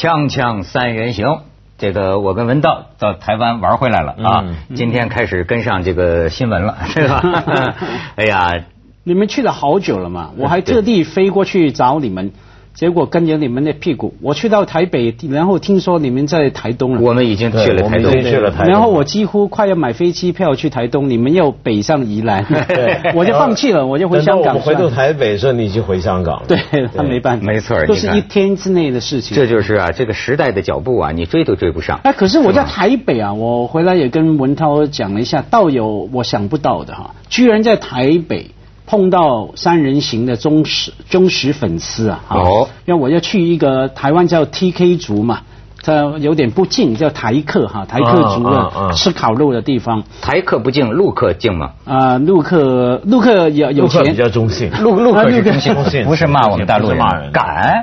锵锵三人行，这个我跟文道到台湾玩回来了啊，今天开始跟上这个新闻了，是吧？哎呀，你们去了好久了嘛，我还特地飞过去找你们。结果跟着你们的屁股，我去到台北，然后听说你们在台东了。我们已经去了台东，去了台东。然后我几乎快要买飞机票去台东，你们又北上宜兰，我就放弃了，我就回香港。我回到台北时候，你已经回香港了。对他没办法，没错，都是一天之内的事情。这就是啊，这个时代的脚步啊，你追都追不上。哎，可是我在台北啊，我回来也跟文涛讲了一下，倒有我想不到的哈，居然在台北。碰到三人行的忠实忠实粉丝啊，哦，因为我要去一个台湾叫 TK 族嘛。这有点不敬，叫台客哈，台客族的吃烤肉的地方。台客不敬，陆客敬吗？啊，陆客陆客有有钱，比较中性。陆陆客是中性，不是骂我们大陆人，敢。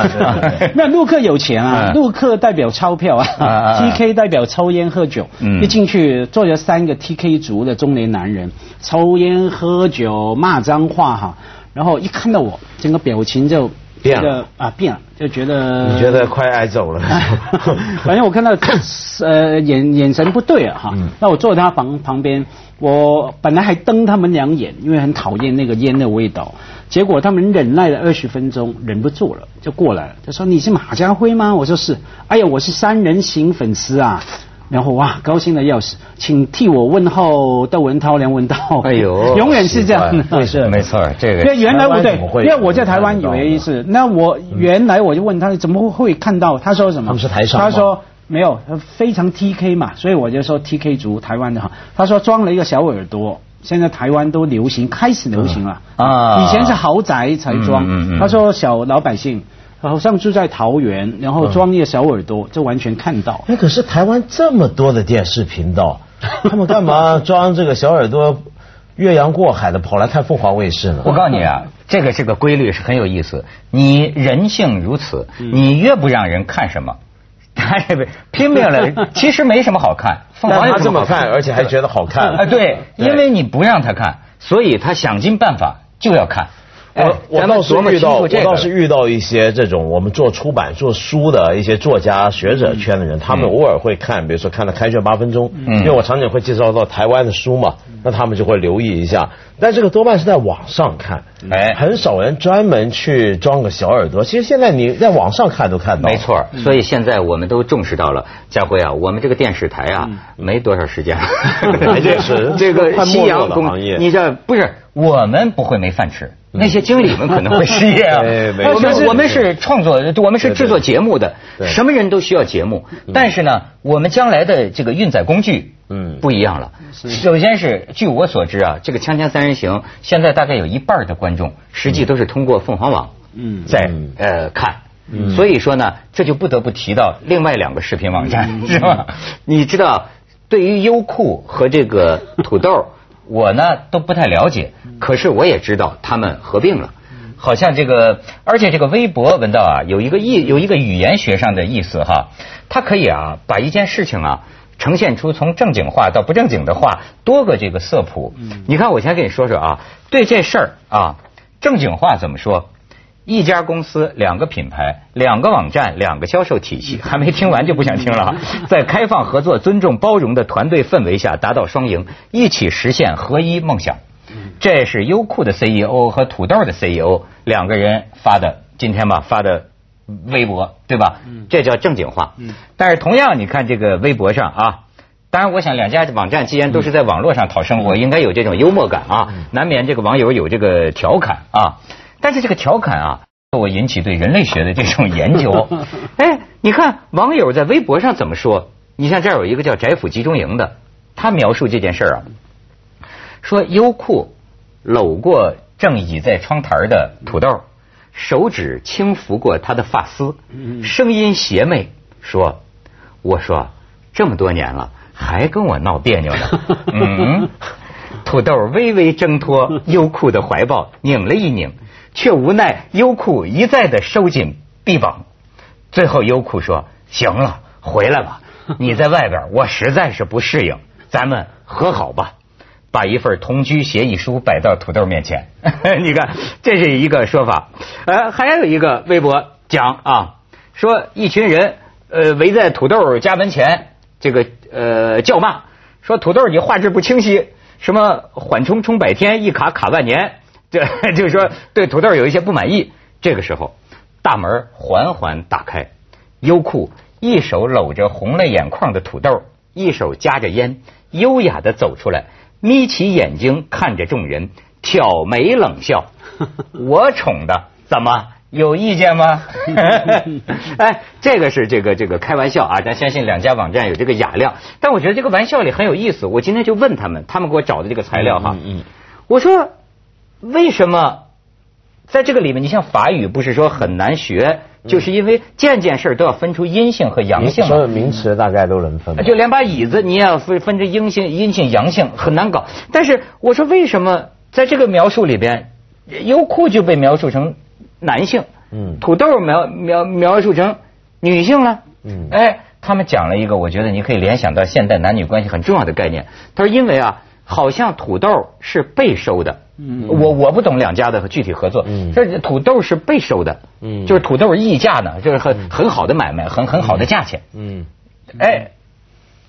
那陆客有钱啊，陆客代表钞票啊，TK 代表抽烟喝酒。一进去坐着三个 TK 族的中年男人，抽烟喝酒骂脏话哈，然后一看到我，整个表情就。变了啊，变了，就觉得你觉得快挨走了。反正我看到 呃眼眼神不对啊哈，那我坐在他旁旁边，我本来还瞪他们两眼，因为很讨厌那个烟的味道。结果他们忍耐了二十分钟，忍不住了，就过来了。他说：“你是马家辉吗？”我说：“是。”哎呀，我是三人行粉丝啊。然后哇，高兴的要死，请替我问候窦文涛、梁文道。哎呦，永远是这样。是没错，这个。因为原来我对，因为我在台湾以为是，那我原来我就问他怎么会看到？他说什么？他们是台商。他说没有，他非常 T K 嘛，所以我就说 T K 族台湾的哈。他说装了一个小耳朵，现在台湾都流行，开始流行了啊。以前是豪宅才装，他说小老百姓。好像住在桃园，然后装一个小耳朵，就完全看到。哎，可是台湾这么多的电视频道，他们干嘛装这个小耳朵，越洋过海的跑来看凤凰卫视呢？我告诉你啊，这个这个规律是很有意思。你人性如此，你越不让人看什么，他拼命了，其实没什么好看。凤凰他这么看，而且还觉得好看。啊，对，因为你不让他看，所以他想尽办法就要看。我我倒是遇到，我倒是遇到一些这种我们做出版做书的一些作家学者圈的人，他们偶尔会看，比如说看了开卷八分钟，因为我常常会介绍到台湾的书嘛，那他们就会留意一下。但这个多半是在网上看，哎，很少人专门去装个小耳朵。其实现在你在网上看都看到，没错。所以现在我们都重视到了，家辉啊，我们这个电视台啊，没多少时间 了，这是这个夕阳工业，你这不是我们不会没饭吃。那些经理们可能会失业啊！我们我们是创作，我们是制作节目的，什么人都需要节目。但是呢，我们将来的这个运载工具，嗯，不一样了。首先是据我所知啊，这个《锵锵三人行》现在大概有一半的观众，实际都是通过凤凰网，嗯，在呃看。所以说呢，这就不得不提到另外两个视频网站，是吧？你知道，对于优酷和这个土豆。我呢都不太了解，可是我也知道他们合并了，好像这个，而且这个微博文道啊，有一个意，有一个语言学上的意思哈，它可以啊把一件事情啊呈现出从正经话到不正经的话多个这个色谱。你看，我先跟你说说啊，对这事儿啊，正经话怎么说？一家公司，两个品牌，两个网站，两个销售体系，还没听完就不想听了。在开放合作、尊重包容的团队氛围下，达到双赢，一起实现合一梦想。这是优酷的 CEO 和土豆的 CEO 两个人发的，今天吧发的微博，对吧？这叫正经话。但是同样，你看这个微博上啊，当然，我想两家网站既然都是在网络上讨生活，应该有这种幽默感啊，难免这个网友有这个调侃啊。但是这个调侃啊，我引起对人类学的这种研究。哎，你看网友在微博上怎么说？你像这儿有一个叫“宅府集中营”的，他描述这件事儿啊，说优酷搂过正倚在窗台的土豆，手指轻抚过他的发丝，声音邪魅说：“我说这么多年了，还跟我闹别扭呢。”嗯，土豆微微挣脱 优酷的怀抱，拧了一拧。却无奈优酷一再的收紧臂膀，最后优酷说：“行了，回来吧，你在外边，我实在是不适应，咱们和好吧。”把一份同居协议书摆到土豆面前，你看，这是一个说法。呃，还有一个微博讲啊，说一群人呃围在土豆家门前，这个呃叫骂，说土豆你画质不清晰，什么缓冲冲百天，一卡卡万年，这 就是说对土豆有一些不满意。这个时候，大门缓缓打开，优酷一手搂着红了眼眶的土豆，一手夹着烟，优雅的走出来，眯起眼睛看着众人，挑眉冷笑。我宠的，怎么有意见吗？哎，这个是这个这个开玩笑啊！咱相信两家网站有这个雅量，但我觉得这个玩笑里很有意思。我今天就问他们，他们给我找的这个材料哈，嗯我说为什么在这个里面，你像法语不是说很难学，就是因为件件事都要分出阴性和阳性。所有名词大概都能分。就连把椅子你也要分分成阴性、阴性、阳性，很难搞。但是我说为什么在这个描述里边？优酷就被描述成男性，嗯，土豆描描描述成女性了，嗯，哎，他们讲了一个，我觉得你可以联想到现代男女关系很重要的概念。他说，因为啊，好像土豆是被收的，嗯，我我不懂两家的具体合作，嗯，这土豆是被收的，嗯，就是土豆溢价呢，就是很很好的买卖，很很好的价钱，嗯，哎，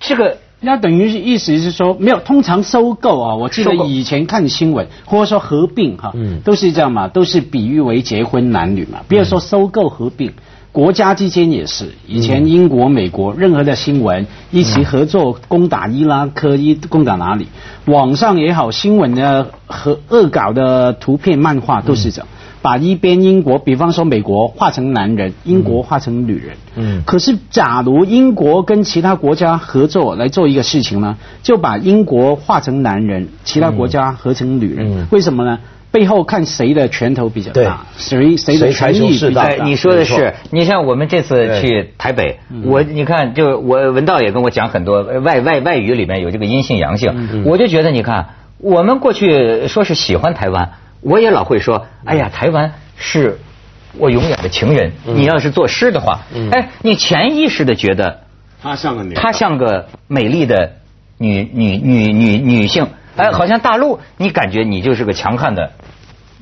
这个。那等于意思是说，没有通常收购啊，我记得以前看新闻或者说合并哈，都是这样嘛，都是比喻为结婚男女嘛。比如说收购合并，国家之间也是，以前英国、美国任何的新闻一起合作攻打伊拉克，一攻打哪里，网上也好，新闻的和恶搞的图片、漫画都是这样。把一边英国，比方说美国画成男人，英国画成女人。嗯。可是，假如英国跟其他国家合作来做一个事情呢，就把英国画成男人，其他国家合成女人。嗯。为什么呢？背后看谁的拳头比较大，谁谁的权力比较大。你说的是，你像我们这次去台北，我你看，就我文道也跟我讲很多外外外语里面有这个阴性阳性，我就觉得你看，我们过去说是喜欢台湾。我也老会说，哎呀，台湾是我永远的情人。你要是作诗的话，哎，你潜意识的觉得她像个女，她像个美丽的女女女女女性。哎，好像大陆，你感觉你就是个强悍的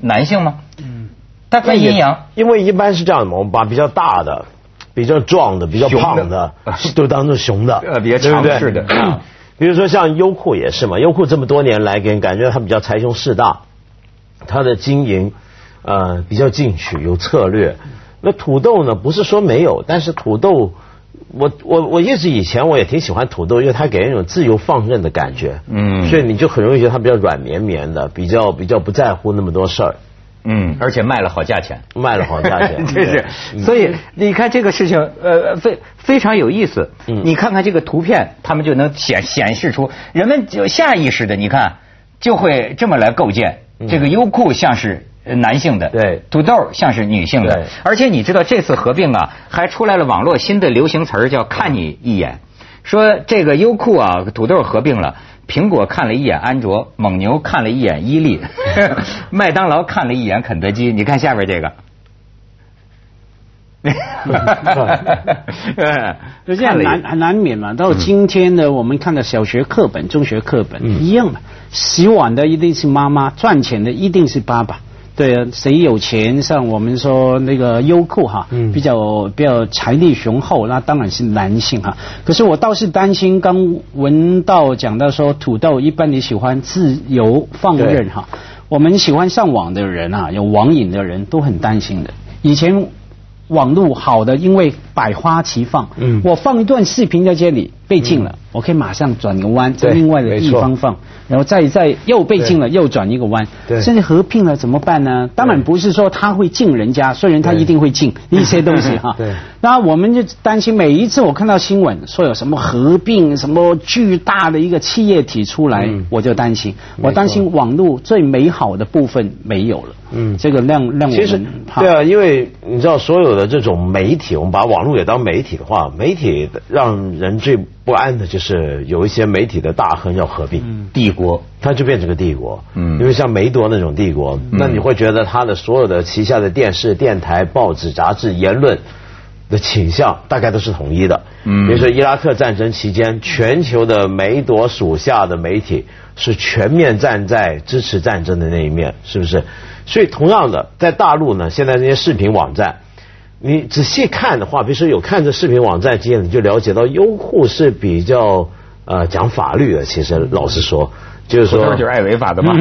男性吗？嗯，它分阴阳，因为一般是这样的嘛，我们把比较大的、比较壮的、比较胖的都当做雄的，呃，比较强势的。比如说像优酷也是嘛，优酷这么多年来给人感觉他比较财雄势大。它的经营，呃，比较进取，有策略。那土豆呢？不是说没有，但是土豆，我我我一直以前我也挺喜欢土豆，因为它给人一种自由放任的感觉。嗯。所以你就很容易觉得它比较软绵绵的，比较比较不在乎那么多事儿。嗯。而且卖了好价钱。卖了好价钱。这是。所以你看这个事情，呃，非非常有意思。嗯。你看看这个图片，他们就能显显示出人们就下意识的，你看就会这么来构建。这个优酷像是男性的，对，土豆像是女性的，而且你知道这次合并啊，还出来了网络新的流行词儿叫“看你一眼”，说这个优酷啊，土豆合并了，苹果看了一眼安卓，蒙牛看了一眼伊利，麦当劳看了一眼肯德基，你看下边这个，就这样难很难免嘛。到今天的我们看的小学课本、中学课本一样的。洗碗的一定是妈妈，赚钱的一定是爸爸。对啊，谁有钱？像我们说那个优酷哈，比较比较财力雄厚，那当然是男性哈。可是我倒是担心，刚文道讲到说土豆，一般你喜欢自由放任哈。我们喜欢上网的人啊，有网瘾的人都很担心的。以前网络好的，因为百花齐放，嗯，我放一段视频在这里被禁了，我可以马上转个弯，在另外的地方放。然后再再又被禁了，又转一个弯，甚至合并了怎么办呢？当然不是说他会禁人家，虽然他一定会禁一些东西哈。对。那我们就担心每一次我看到新闻说有什么合并、什么巨大的一个企业体出来，我就担心，我担心网络最美好的部分没有了。嗯，这个让让我们对啊，因为你知道所有的这种媒体，我们把网络也当媒体的话，媒体让人最。不安的就是有一些媒体的大亨要合并帝国，它就变成个帝国。嗯，因为像梅多那种帝国，那你会觉得他的所有的旗下的电视、电台、报纸、杂志言论的倾向大概都是统一的。嗯，比如说伊拉克战争期间，全球的梅多属下的媒体是全面站在支持战争的那一面，是不是？所以同样的，在大陆呢，现在这些视频网站。你仔细看的话，比如说有看这视频网站经验，你就了解到优酷是比较呃讲法律的。其实老实说，就是说就是爱违法的嘛，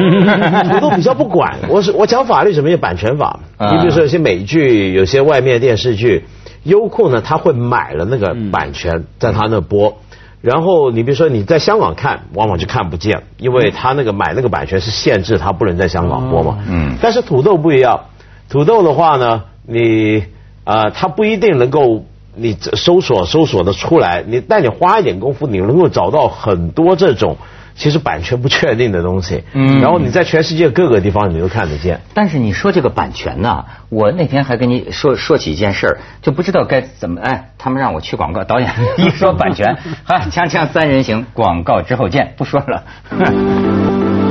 我都比较不管。我是我讲法律什么叫版权法？你比如说有些美剧，有些外面电视剧，优酷呢他会买了那个版权，在他那播。然后你比如说你在香港看，往往就看不见，因为他那个买那个版权是限制他不能在香港播嘛。嗯。但是土豆不一样，土豆的话呢，你。啊，它不一定能够你搜索搜索的出来，你但你花一点功夫，你能够找到很多这种其实版权不确定的东西。嗯，然后你在全世界各个地方你都看得见。但是你说这个版权呢，我那天还跟你说说起一件事儿，就不知道该怎么哎，他们让我去广告，导演一说版权，好，锵锵三人行，广告之后见，不说了。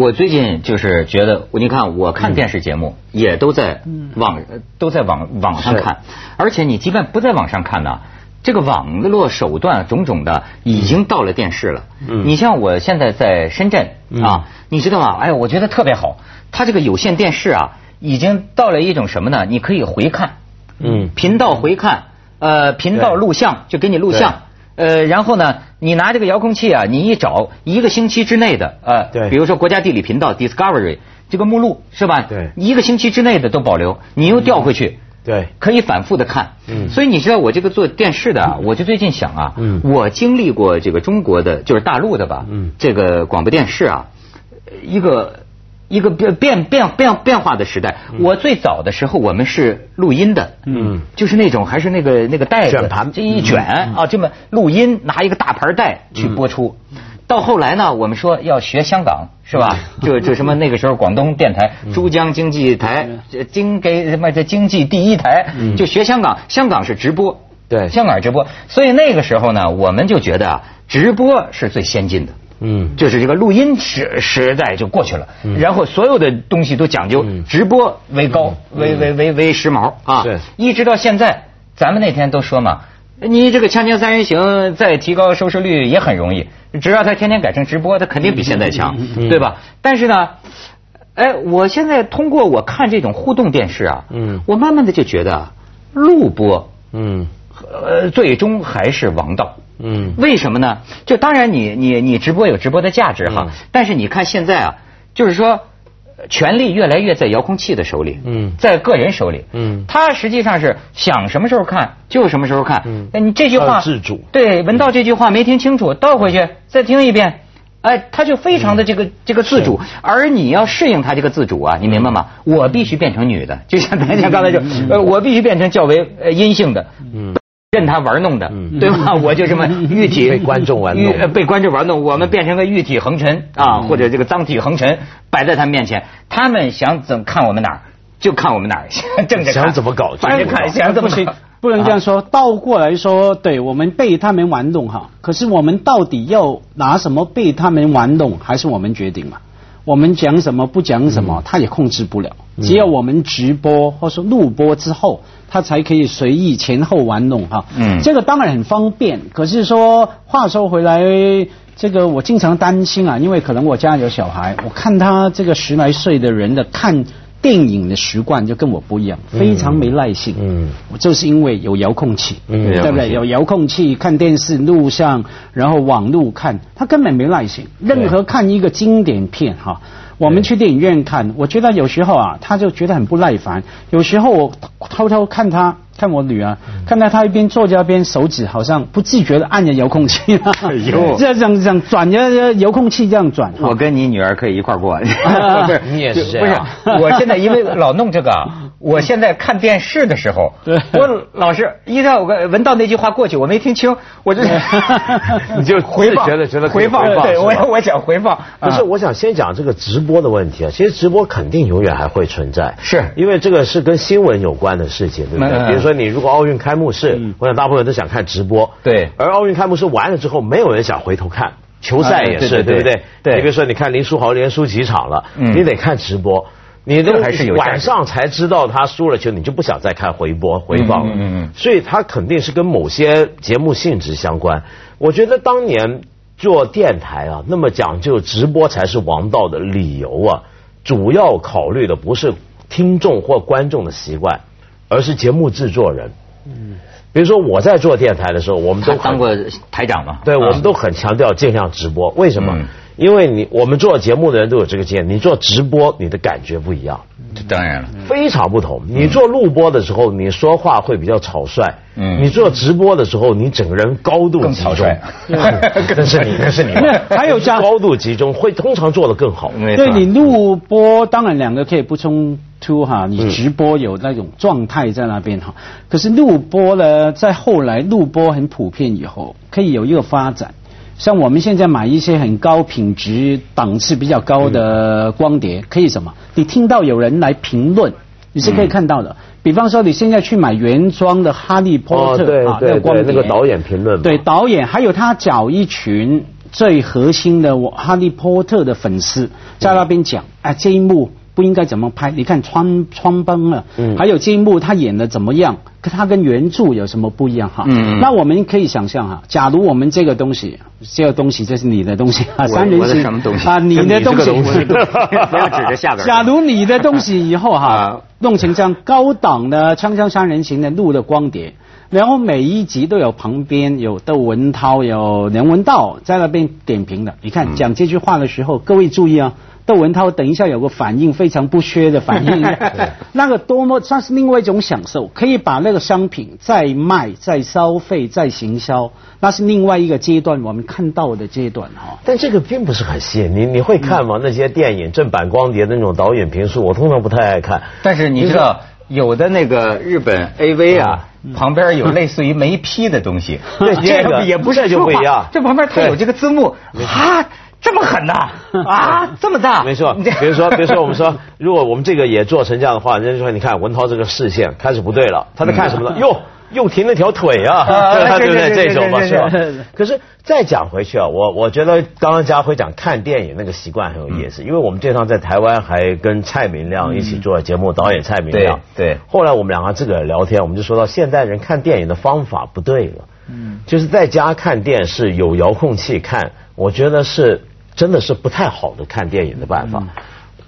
我最近就是觉得，你看，我看电视节目也都在网都在网网上看，而且你即便不在网上看呢，这个网络手段种种的已经到了电视了。你像我现在在深圳啊，你知道吗？哎，我觉得特别好，它这个有线电视啊，已经到了一种什么呢？你可以回看，嗯，频道回看，呃，频道录像就给你录像。呃，然后呢，你拿这个遥控器啊，你一找一个星期之内的，呃，对，比如说国家地理频道 Discovery 这个目录是吧？对，一个星期之内的都保留，你又调回去，对，可以反复的看。嗯，所以你知道我这个做电视的，我就最近想啊，嗯，我经历过这个中国的，就是大陆的吧，嗯，这个广播电视啊，一个。一个变变变变变化的时代。我最早的时候，我们是录音的，嗯，就是那种还是那个那个袋子，这一卷啊，这么录音，拿一个大盘带去播出。到后来呢，我们说要学香港，是吧？就就什么那个时候广东电台珠江经济台，经给什么这经济第一台，就学香港。香港是直播，对，香港直播。所以那个时候呢，我们就觉得啊，直播是最先进的。嗯，就是这个录音时时代就过去了，然后所有的东西都讲究直播为高，为为为为时髦啊。对，一直到现在，咱们那天都说嘛，你这个《锵锵三人行》再提高收视率也很容易，只要他天天改成直播，他肯定比现在强，对吧？但是呢，哎，我现在通过我看这种互动电视啊，嗯，我慢慢的就觉得录播，嗯，呃，最终还是王道。嗯，为什么呢？就当然你你你直播有直播的价值哈，但是你看现在啊，就是说权力越来越在遥控器的手里，嗯，在个人手里，嗯，他实际上是想什么时候看就什么时候看，嗯，那你这句话自主，对，文道这句话没听清楚，倒回去再听一遍，哎，他就非常的这个这个自主，而你要适应他这个自主啊，你明白吗？我必须变成女的，就像咱家刚才就，呃，我必须变成较为呃阴性的，嗯。任他玩弄的，对吧？我就这么玉体被观众玩弄，被观众玩弄。我们变成个玉体横陈啊，或者这个脏体横陈摆在他面前，他们想怎看我们哪儿就看我们哪儿，正着想怎么搞，反正看，想怎么行？不能这样说。倒过来说，对我们被他们玩弄哈，可是我们到底要拿什么被他们玩弄，还是我们决定嘛？我们讲什么不讲什么，他也控制不了。只要我们直播或者录播之后。他才可以随意前后玩弄哈，嗯，这个当然很方便。可是说话说回来，这个我经常担心啊，因为可能我家有小孩，我看他这个十来岁的人的看电影的习惯就跟我不一样，非常没耐性。嗯，我就是因为有遥控器，对不对？有遥控器看电视录像，然后网路看，他根本没耐性。任何看一个经典片哈。我们去电影院看，我觉得有时候啊，他就觉得很不耐烦。有时候我偷偷看他。看我女儿，看到他一边坐着一边手指好像不自觉的按着遥控器，这样这样转着遥控器这样转。我跟你女儿可以一块过，不是你也是这样。不是，我现在因为老弄这个，我现在看电视的时候，我老是一到我闻到那句话过去，我没听清，我就 你就回放，觉得觉得回放，对我我想回放。不是，我想先讲这个直播的问题啊。其实直播肯定永远还会存在，是因为这个是跟新闻有关的事情，对不对？比如说。你如果奥运开幕式，我想大部分人都想看直播。对。而奥运开幕式完了之后，没有人想回头看。球赛也是，对不对？对。你比如说，你看林书豪连输几场了，你得看直播。你都还是晚上才知道他输了球，你就不想再看回播回放了。嗯嗯。所以他肯定是跟某些节目性质相关。我觉得当年做电台啊，那么讲究直播才是王道的理由啊，主要考虑的不是听众或观众的习惯，而是节目制作人。嗯。比如说我在做电台的时候，我们都当过台长嘛。对，我们都很强调尽量直播。为什么？因为你我们做节目的人都有这个经验，你做直播你的感觉不一样，当然了，非常不同。你做录播的时候，你说话会比较草率，嗯，你做直播的时候，你整个人高度集中，那 是你，那是你，还有加高度集中，会通常做的更好。对你录播，当然两个可以不冲突哈，你直播有那种状态在那边哈，可是录播呢，在后来录播很普遍以后，可以有一个发展。像我们现在买一些很高品质、档次比较高的光碟，可以什么？你听到有人来评论，你是可以看到的。比方说，你现在去买原装的《哈利波特》啊，那个光碟，那个导演评论，对导演，还有他找一群最核心的《哈利波特》的粉丝在那边讲，哎，这一幕。不应该怎么拍？你看穿穿崩了，还有这一幕他演的怎么样？他跟原著有什么不一样哈？那我们可以想象哈，假如我们这个东西，这个东西这是你的东西啊，三人行啊？你的东西不要 指着下边。假如你的东西以后哈，弄成这样高档的《锵锵三人行》的录的光碟，然后每一集都有旁边有窦文涛、有梁文道在那边点评的。你看讲这句话的时候，各位注意啊。窦文涛等一下有个反应非常不缺的反应，那个多么算是另外一种享受，可以把那个商品再卖、再消费、再行销，那是另外一个阶段我们看到的阶段哈。但这个并不是很吸引你，你会看吗？那些电影正版光碟的那种导演评述，我通常不太爱看。但是你知道，有的那个日本 AV 啊，旁边有类似于没批的东西，这个也不是就不一样。这旁边它有这个字幕啊。这么狠呐！啊，这么大！没错，比如说，比如说，我们说，如果我们这个也做成这样的话，人家就说，你看文涛这个视线开始不对了，他在看什么呢？哟，又停了条腿啊，对不对？这种嘛是吧？可是再讲回去啊，我我觉得刚刚家辉讲看电影那个习惯很有意思，因为我们这趟在台湾还跟蔡明亮一起做节目，导演蔡明亮。对。后来我们两个自个儿聊天，我们就说到现代人看电影的方法不对了。嗯。就是在家看电视有遥控器看，我觉得是。真的是不太好的看电影的办法，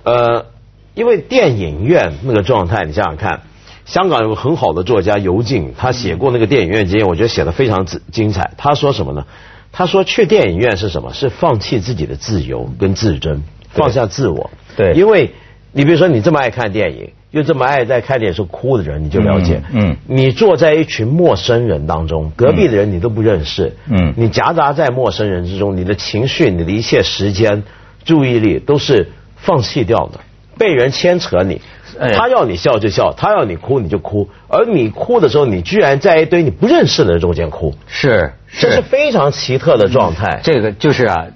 呃，因为电影院那个状态，你想想看，香港有个很好的作家尤静，他写过那个电影院经验，我觉得写的非常精彩。他说什么呢？他说去电影院是什么？是放弃自己的自由跟自尊，放下自我。对，因为你比如说你这么爱看电影。又这么爱在看电影时候哭的人，你就了解。嗯，你坐在一群陌生人当中，隔壁的人你都不认识。嗯，你夹杂在陌生人之中，你的情绪、你的一切时间、注意力都是放弃掉的，被人牵扯你。他要你笑就笑，他要你哭你就哭，而你哭的时候，你居然在一堆你不认识的人中间哭，是，这是非常奇特的状态。这个就是啊。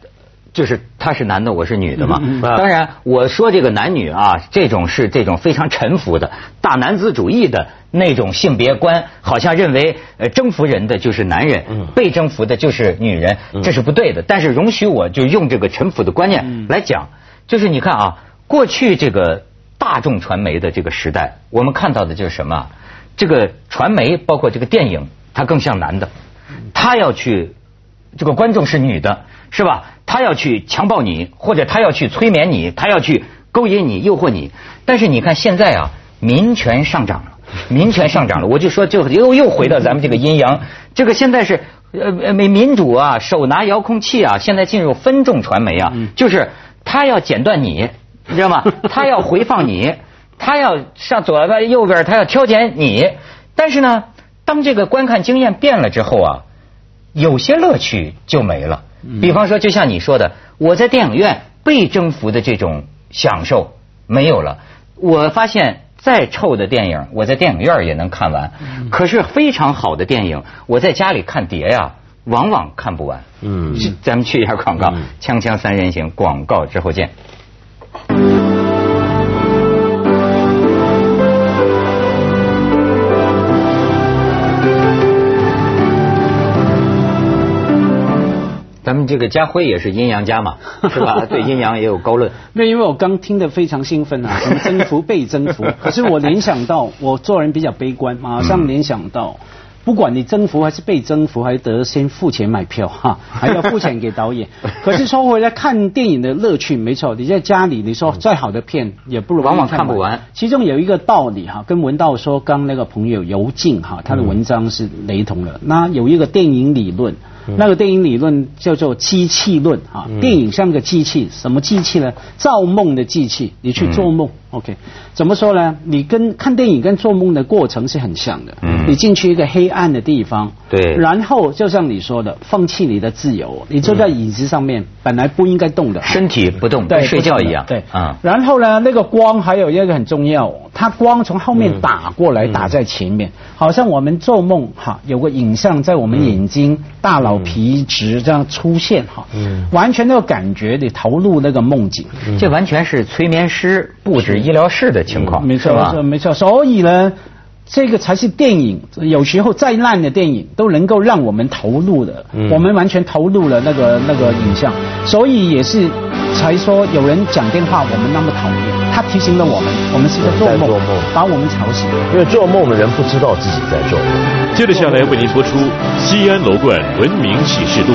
就是他是男的，我是女的嘛。当然，我说这个男女啊，这种是这种非常臣服的大男子主义的那种性别观，好像认为呃征服人的就是男人，被征服的就是女人，这是不对的。但是容许我就用这个臣服的观念来讲，就是你看啊，过去这个大众传媒的这个时代，我们看到的就是什么？这个传媒包括这个电影，它更像男的，他要去这个观众是女的。是吧？他要去强暴你，或者他要去催眠你，他要去勾引你、诱惑你。但是你看现在啊，民权上涨了，民权上涨了。我就说，就又又回到咱们这个阴阳。这个现在是呃呃，民民主啊，手拿遥控器啊，现在进入分众传媒啊，就是他要剪断你，你知道吗？他要回放你，他要上左边、右边，他要挑拣你。但是呢，当这个观看经验变了之后啊，有些乐趣就没了。比方说，就像你说的，我在电影院被征服的这种享受没有了。我发现再臭的电影，我在电影院也能看完。可是非常好的电影，我在家里看碟呀，往往看不完。嗯，咱们去一下广告，《锵锵三人行》广告之后见。这个家辉也是阴阳家嘛，是吧？对阴阳也有高论。那因为我刚听得非常兴奋啊，什么征服被征服，可是我联想到我做人比较悲观，马上联想到。不管你征服还是被征服，还得先付钱买票哈，还要付钱给导演。可是说回来看电影的乐趣，没错，你在家里你说再好的片也不如往往看不完。其中有一个道理哈，跟文道说刚那个朋友尤静哈，他的文章是雷同的。那有一个电影理论。那个电影理论叫做机器论啊，电影像个机器，什么机器呢？造梦的机器，你去做梦，OK？怎么说呢？你跟看电影跟做梦的过程是很像的。嗯，你进去一个黑暗的地方，对，然后就像你说的，放弃你的自由，你坐在椅子上面，本来不应该动的，身体不动，跟睡觉一样，对，啊。然后呢，那个光还有一个很重要，它光从后面打过来，打在前面，好像我们做梦哈，有个影像在我们眼睛、大脑。皮质这样出现哈，嗯，完全那个感觉你投入那个梦境，这完全是催眠师布置医疗室的情况，没错，没错，没错。所以呢，这个才是电影，有时候再烂的电影都能够让我们投入的，我们完全投入了那个那个影像，所以也是才说有人讲电话我们那么讨厌，他提醒了我们，我们是在做梦，把我们吵醒，因为做梦的人不知道自己在做梦。接着下来为您播出《西安楼冠文明启示录》。